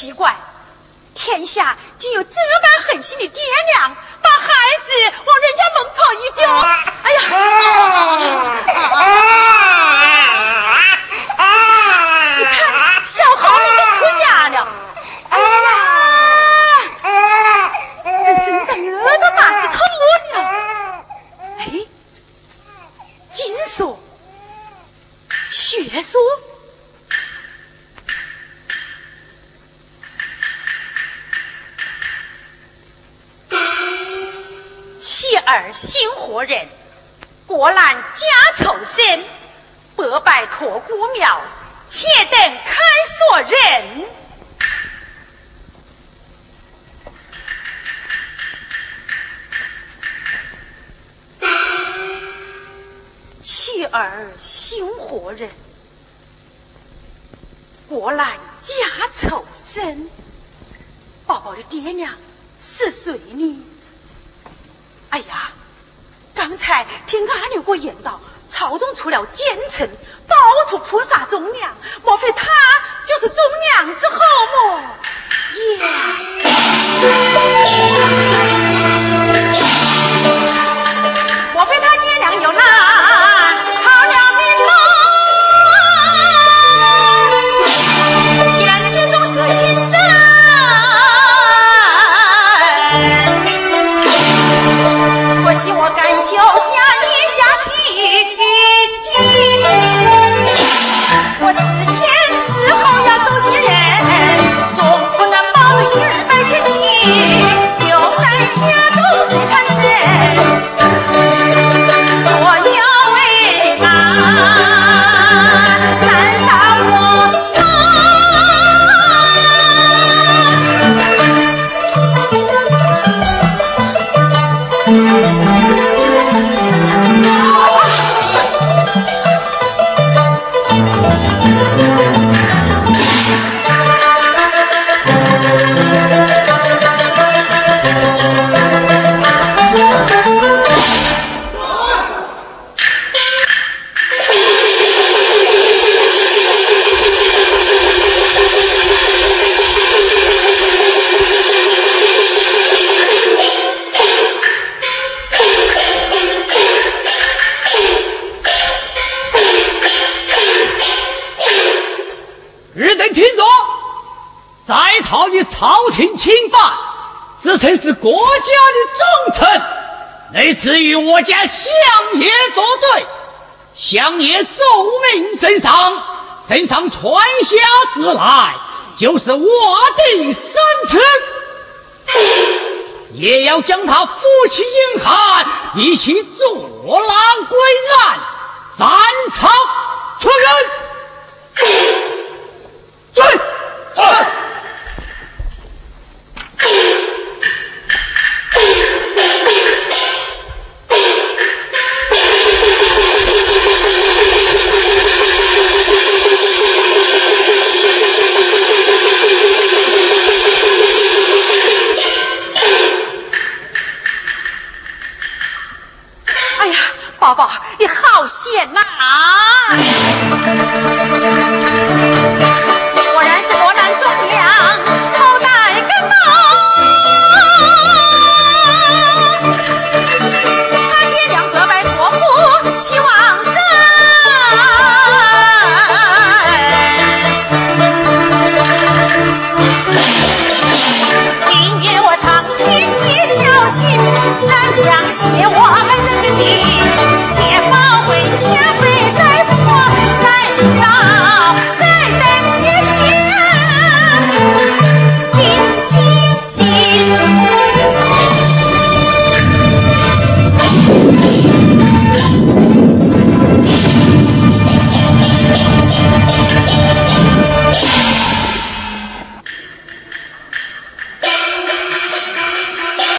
奇怪，天下竟有这般狠心的爹娘，把孩子往人家门口一丢呀！你看，小猴子都哭哑了。哎呀！这身上耳朵打死透了。哎，金锁，血锁。妻儿新活人，国难家仇深，百拜托孤庙，且等开锁人。妻儿新活人，国难家仇深，宝宝的爹娘是谁呢？哎呀，刚才听阿牛哥言道，朝中出了奸臣，到处扑杀忠良，莫非他就是忠良之后么？耶！朝你朝廷侵犯，自称是国家的忠臣，那次与我家相爷作对，相爷奏明圣上，圣上传下旨来，就是我的生臣，也要将他扶起营汉，一起坐牢归案，斩草除根。你好险呐！果然是国难忠良，后代根龙。他爹娘各拜托付，齐王生。明月我长天地教训，三两血。Yeah.